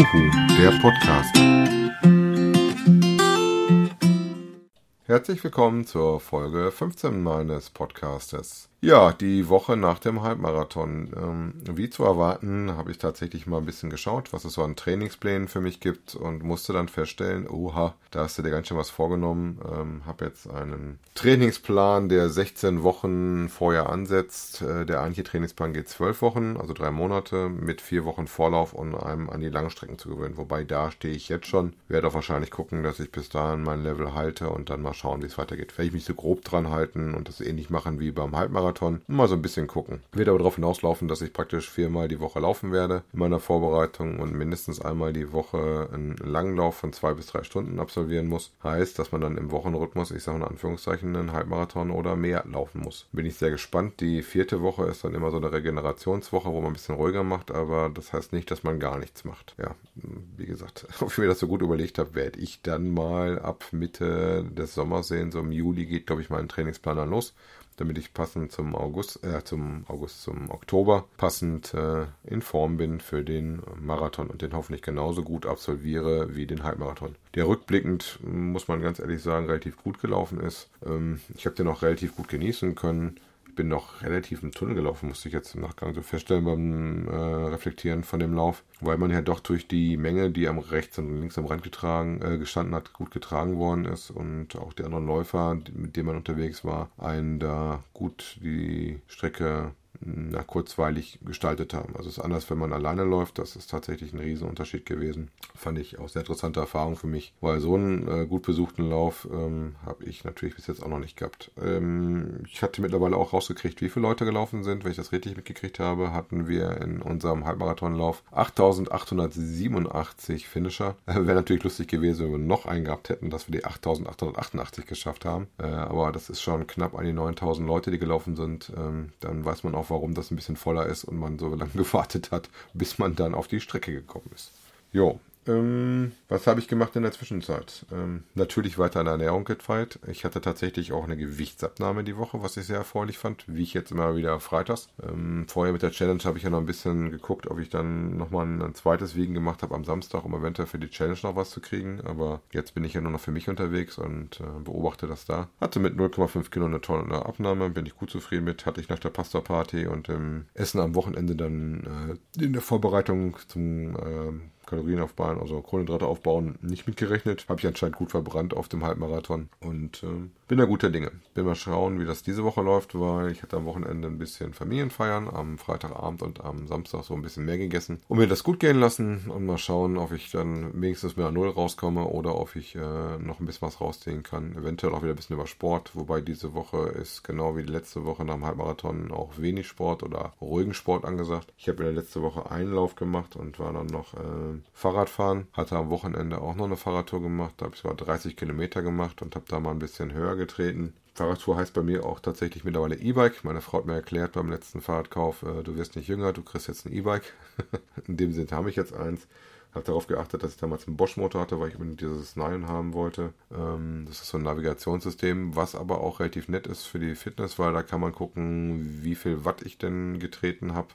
Uhu, der Podcast. Herzlich willkommen zur Folge 15 meines Podcastes. Ja, die Woche nach dem Halbmarathon. Ähm, wie zu erwarten, habe ich tatsächlich mal ein bisschen geschaut, was es so an Trainingsplänen für mich gibt und musste dann feststellen, oha, da hast du dir ganz schön was vorgenommen. Ähm, habe jetzt einen Trainingsplan, der 16 Wochen vorher ansetzt. Äh, der eigentliche Trainingsplan geht 12 Wochen, also drei Monate, mit vier Wochen Vorlauf und einem an die Langstrecken zu gewöhnen. Wobei da stehe ich jetzt schon. Werde auch wahrscheinlich gucken, dass ich bis dahin mein Level halte und dann mal schauen, wie es weitergeht. Werde ich mich so grob dran halten und das ähnlich machen wie beim Halbmarathon Marathon. Mal so ein bisschen gucken. Wird aber darauf hinauslaufen, dass ich praktisch viermal die Woche laufen werde in meiner Vorbereitung und mindestens einmal die Woche einen Langlauf von zwei bis drei Stunden absolvieren muss. Heißt, dass man dann im Wochenrhythmus, ich sage in Anführungszeichen, einen Halbmarathon oder mehr laufen muss. Bin ich sehr gespannt. Die vierte Woche ist dann immer so eine Regenerationswoche, wo man ein bisschen ruhiger macht, aber das heißt nicht, dass man gar nichts macht. Ja, wie gesagt, ob ich mir das so gut überlegt habe, werde ich dann mal ab Mitte des Sommers sehen. So im Juli geht, glaube ich, mein Trainingsplan dann los damit ich passend zum August, äh, zum August, zum Oktober passend äh, in Form bin für den Marathon und den hoffentlich genauso gut absolviere wie den Halbmarathon. Der rückblickend, muss man ganz ehrlich sagen, relativ gut gelaufen ist. Ähm, ich habe den auch relativ gut genießen können bin noch relativ im Tunnel gelaufen, musste ich jetzt im Nachgang so feststellen beim äh, Reflektieren von dem Lauf, weil man ja doch durch die Menge, die am rechts und links am Rand getragen, äh, gestanden hat, gut getragen worden ist. Und auch die anderen Läufer, mit denen man unterwegs war, einen da gut die Strecke na, kurzweilig gestaltet haben. Also es ist anders, wenn man alleine läuft. Das ist tatsächlich ein Riesenunterschied gewesen. Fand ich auch sehr interessante Erfahrung für mich, weil so einen äh, gut besuchten Lauf ähm, habe ich natürlich bis jetzt auch noch nicht gehabt. Ähm, ich hatte mittlerweile auch rausgekriegt, wie viele Leute gelaufen sind. Wenn ich das richtig mitgekriegt habe, hatten wir in unserem Halbmarathonlauf 8887 Finisher. Äh, Wäre natürlich lustig gewesen, wenn wir noch einen gehabt hätten, dass wir die 8888 geschafft haben. Äh, aber das ist schon knapp an die 9000 Leute, die gelaufen sind. Ähm, dann weiß man auch, warum das ein bisschen voller ist und man so lange gewartet hat, bis man dann auf die Strecke gekommen ist. Jo, ähm, was habe ich gemacht in der Zwischenzeit? Ähm, natürlich weiter an der Ernährung gefeilt. Ich hatte tatsächlich auch eine Gewichtsabnahme die Woche, was ich sehr erfreulich fand, wie ich jetzt immer wieder freitags. Ähm, vorher mit der Challenge habe ich ja noch ein bisschen geguckt, ob ich dann nochmal ein, zweites Wiegen gemacht habe am Samstag, um eventuell für die Challenge noch was zu kriegen. Aber jetzt bin ich ja nur noch für mich unterwegs und äh, beobachte das da. Hatte mit 0,5 Kilo eine tolle Abnahme, bin ich gut zufrieden mit. Hatte ich nach der Pasta-Party und im Essen am Wochenende dann äh, in der Vorbereitung zum äh, Kalorien aufbauen, also Kohlenhydrate aufbauen, nicht mitgerechnet. Habe ich anscheinend gut verbrannt auf dem Halbmarathon und äh, bin da guter Dinge. Bin mal schauen, wie das diese Woche läuft, weil ich hatte am Wochenende ein bisschen Familienfeiern, am Freitagabend und am Samstag so ein bisschen mehr gegessen und mir das gut gehen lassen und mal schauen, ob ich dann wenigstens mehr an Null rauskomme oder ob ich äh, noch ein bisschen was rausziehen kann. Eventuell auch wieder ein bisschen über Sport, wobei diese Woche ist genau wie die letzte Woche nach dem Halbmarathon auch wenig Sport oder ruhigen Sport angesagt. Ich habe in der letzten Woche einen Lauf gemacht und war dann noch äh, Fahrradfahren. Hatte am Wochenende auch noch eine Fahrradtour gemacht. Da habe ich sogar 30 Kilometer gemacht und habe da mal ein bisschen höher getreten. Fahrradtour heißt bei mir auch tatsächlich mittlerweile E-Bike. Meine Frau hat mir erklärt beim letzten Fahrradkauf, äh, du wirst nicht jünger, du kriegst jetzt ein E-Bike. In dem Sinne habe ich jetzt eins. Habe darauf geachtet, dass ich damals einen Bosch-Motor hatte, weil ich unbedingt dieses Nine haben wollte. Ähm, das ist so ein Navigationssystem, was aber auch relativ nett ist für die Fitness, weil da kann man gucken, wie viel Watt ich denn getreten habe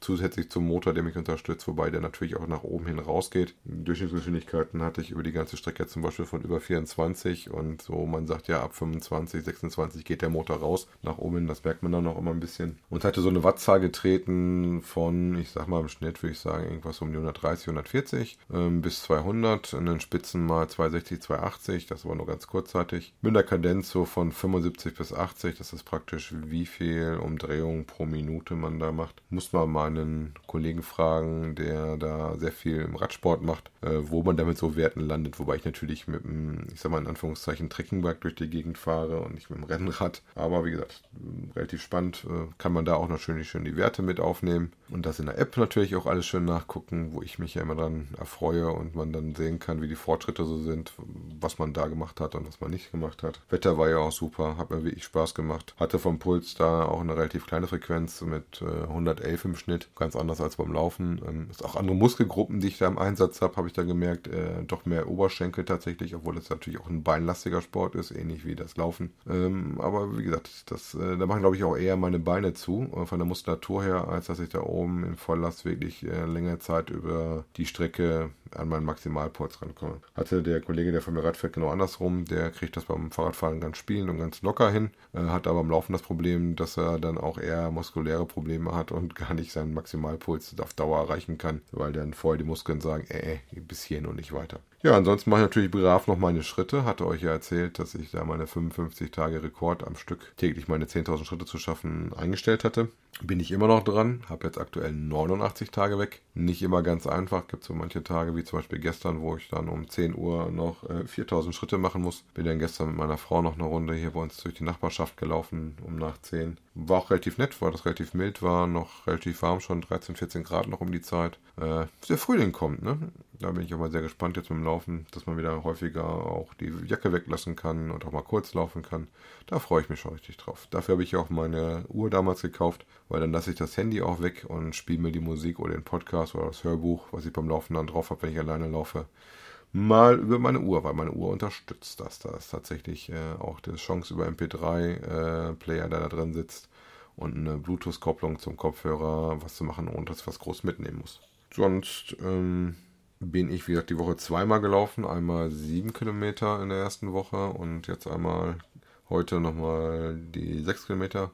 zusätzlich zum Motor, der mich unterstützt, wobei der natürlich auch nach oben hin rausgeht. Durchschnittsgeschwindigkeiten hatte ich über die ganze Strecke zum Beispiel von über 24 und so, man sagt ja, ab 25, 26 geht der Motor raus, nach oben hin, das merkt man dann auch immer ein bisschen. Und hatte so eine Wattzahl getreten von, ich sag mal im Schnitt würde ich sagen, irgendwas um die 130, 140 ähm, bis 200, in den Spitzen mal 260, 280, das war nur ganz kurzzeitig. Mit einer Kadenz so von 75 bis 80, das ist praktisch wie viel Umdrehungen pro Minute man da macht. Muss man mal einen Kollegen fragen, der da sehr viel im Radsport macht, äh, wo man damit so Werten landet. Wobei ich natürlich mit einem, ich sag mal in Anführungszeichen, Trekkingbike durch die Gegend fahre und nicht mit dem Rennrad. Aber wie gesagt, relativ spannend. Äh, kann man da auch noch schön, schön die Werte mit aufnehmen. Und das in der App natürlich auch alles schön nachgucken, wo ich mich ja immer dran erfreue und man dann sehen kann, wie die Fortschritte so sind, was man da gemacht hat und was man nicht gemacht hat. Wetter war ja auch super, hat mir wirklich Spaß gemacht. Hatte vom Puls da auch eine relativ kleine Frequenz mit äh, 111 im Schnitt. Ganz anders als beim Laufen. Ähm, ist auch andere Muskelgruppen, die ich da im Einsatz habe, habe ich da gemerkt. Äh, doch mehr Oberschenkel tatsächlich, obwohl es natürlich auch ein beinlastiger Sport ist, ähnlich wie das Laufen. Ähm, aber wie gesagt, das, äh, da machen glaube ich auch eher meine Beine zu, äh, von der Muskulatur her, als dass ich da oben in Volllast wirklich äh, längere Zeit über die Strecke an meinen Maximalpuls rankomme. Hatte der Kollege, der von mir Rad fährt, genau andersrum. Der kriegt das beim Fahrradfahren ganz spielend und ganz locker hin. Äh, hat aber im Laufen das Problem, dass er dann auch eher muskuläre Probleme hat und gar nicht seinen Maximalpuls auf Dauer erreichen kann, weil dann vorher die Muskeln sagen, äh, bis hierhin und nicht weiter. Ja, ansonsten mache ich natürlich brav noch meine Schritte. Hatte euch ja erzählt, dass ich da meine 55 Tage Rekord am Stück täglich meine 10.000 Schritte zu schaffen eingestellt hatte. Bin ich immer noch dran, habe jetzt aktuell 89 Tage weg. Nicht immer ganz einfach, gibt so manche Tage wie zum Beispiel gestern, wo ich dann um 10 Uhr noch äh, 4000 Schritte machen muss. Bin dann gestern mit meiner Frau noch eine Runde hier bei uns durch die Nachbarschaft gelaufen, um nach 10. War auch relativ nett, weil das relativ mild war, noch relativ warm, schon 13, 14 Grad noch um die Zeit. Äh, der Frühling kommt, ne? Da bin ich auch mal sehr gespannt jetzt mit dem Laufen, dass man wieder häufiger auch die Jacke weglassen kann und auch mal kurz laufen kann. Da freue ich mich schon richtig drauf. Dafür habe ich auch meine Uhr damals gekauft, weil dann lasse ich das Handy auch weg und spiele mir die Musik oder den Podcast oder das Hörbuch, was ich beim Laufen dann drauf habe, wenn ich alleine laufe, mal über meine Uhr, weil meine Uhr unterstützt das. Da ist tatsächlich äh, auch die Chance über MP3-Player, äh, der da drin sitzt und eine Bluetooth-Kopplung zum Kopfhörer, was zu machen, ohne dass ich was groß mitnehmen muss. Sonst ähm, bin ich, wie gesagt, die Woche zweimal gelaufen. Einmal sieben Kilometer in der ersten Woche und jetzt einmal heute nochmal die sechs Kilometer.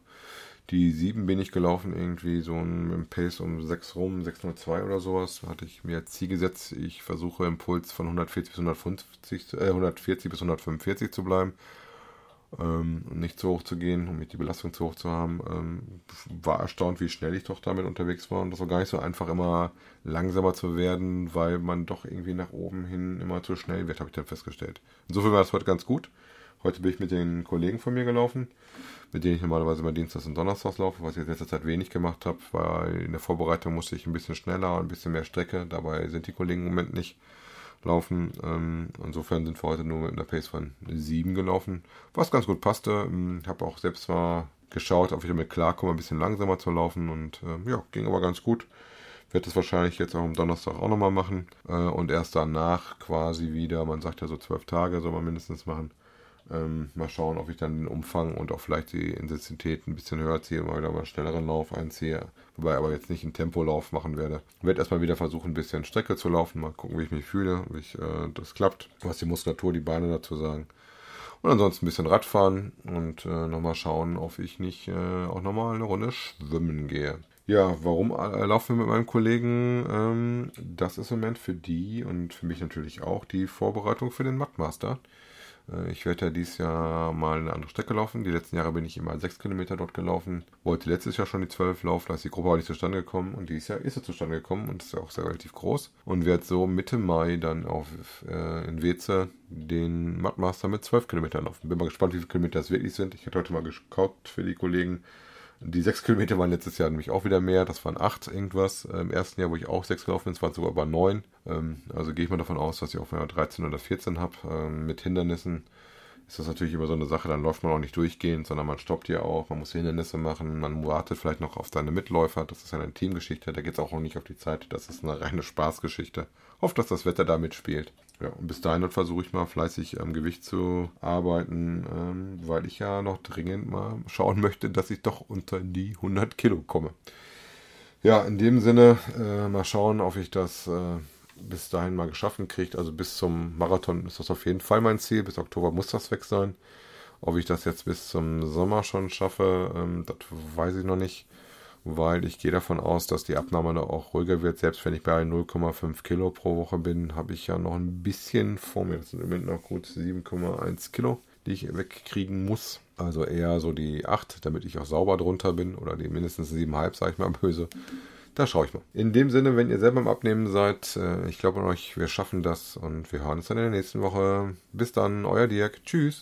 Die sieben bin ich gelaufen, irgendwie so ein Pace um 6 rum, 602 oder sowas. Hatte ich mir Ziel gesetzt. Ich versuche Impuls von 140 bis 150, äh, 140 bis 145 zu bleiben ähm, nicht zu hoch zu gehen, um nicht die Belastung zu hoch zu haben. Ähm, war erstaunt, wie schnell ich doch damit unterwegs war und das war gar nicht so einfach, immer langsamer zu werden, weil man doch irgendwie nach oben hin immer zu schnell wird, habe ich dann festgestellt. Insofern war das heute ganz gut. Heute bin ich mit den Kollegen von mir gelaufen, mit denen ich normalerweise immer Dienstags und Donnerstags laufe, was ich in letzter Zeit wenig gemacht habe, weil in der Vorbereitung musste ich ein bisschen schneller und ein bisschen mehr Strecke. Dabei sind die Kollegen im Moment nicht laufen. Ähm, insofern sind wir heute nur mit einer Pace von 7 gelaufen, was ganz gut passte. Ähm, ich habe auch selbst mal geschaut, ob ich damit klarkomme, ein bisschen langsamer zu laufen und äh, ja, ging aber ganz gut. Werde das wahrscheinlich jetzt auch am Donnerstag auch nochmal machen äh, und erst danach quasi wieder, man sagt ja so zwölf Tage soll man mindestens machen, ähm, mal schauen, ob ich dann den Umfang und auch vielleicht die Intensität ein bisschen höher ziehe, mal wieder mal einen schnelleren Lauf einziehe. Wobei aber jetzt nicht einen Tempolauf machen werde. Ich werde erstmal wieder versuchen, ein bisschen Strecke zu laufen, mal gucken, wie ich mich fühle, wie ich, äh, das klappt, was die Muskulatur, die Beine dazu sagen. Und ansonsten ein bisschen Radfahren und äh, nochmal schauen, ob ich nicht äh, auch nochmal eine Runde schwimmen gehe. Ja, warum äh, laufen wir mit meinem Kollegen? Ähm, das ist im Moment für die und für mich natürlich auch die Vorbereitung für den Mattmaster. Äh, ich werde ja dieses Jahr mal eine andere Strecke laufen. Die letzten Jahre bin ich immer 6 Kilometer dort gelaufen. Wollte letztes Jahr schon die 12 laufen, da ist die Gruppe aber nicht zustande gekommen. Und dieses Jahr ist sie zustande gekommen und ist ja auch sehr relativ groß. Und werde so Mitte Mai dann auf, äh, in Weze den Mudmaster mit 12 Kilometern laufen. Bin mal gespannt, wie viele Kilometer es wirklich sind. Ich hatte heute mal geschaut für die Kollegen. Die sechs Kilometer waren letztes Jahr nämlich auch wieder mehr. Das waren acht irgendwas. Äh, Im ersten Jahr, wo ich auch sechs gelaufen bin, es waren sogar aber neun. Ähm, also gehe ich mal davon aus, dass ich auch mehr 13 oder 14 habe. Ähm, mit Hindernissen ist das natürlich immer so eine Sache. Dann läuft man auch nicht durchgehend, sondern man stoppt hier auch. Man muss Hindernisse machen. Man wartet vielleicht noch auf seine Mitläufer. Das ist ja eine Teamgeschichte. Da geht es auch noch nicht auf die Zeit. Das ist eine reine Spaßgeschichte. Hofft, dass das Wetter da mitspielt. Ja, und bis dahin versuche ich mal fleißig am Gewicht zu arbeiten, ähm, weil ich ja noch dringend mal schauen möchte, dass ich doch unter die 100 Kilo komme. Ja, in dem Sinne, äh, mal schauen, ob ich das äh, bis dahin mal geschaffen kriege. Also bis zum Marathon ist das auf jeden Fall mein Ziel. Bis Oktober muss das weg sein. Ob ich das jetzt bis zum Sommer schon schaffe, ähm, das weiß ich noch nicht weil ich gehe davon aus, dass die Abnahme da auch ruhiger wird. Selbst wenn ich bei 0,5 Kilo pro Woche bin, habe ich ja noch ein bisschen vor mir. Das sind im Moment noch gut 7,1 Kilo, die ich wegkriegen muss. Also eher so die 8, damit ich auch sauber drunter bin. Oder die mindestens 7,5, sage ich mal böse. Da schaue ich mal. In dem Sinne, wenn ihr selber im Abnehmen seid, äh, ich glaube an euch, wir schaffen das und wir hören uns dann in der nächsten Woche. Bis dann, euer Dirk. Tschüss.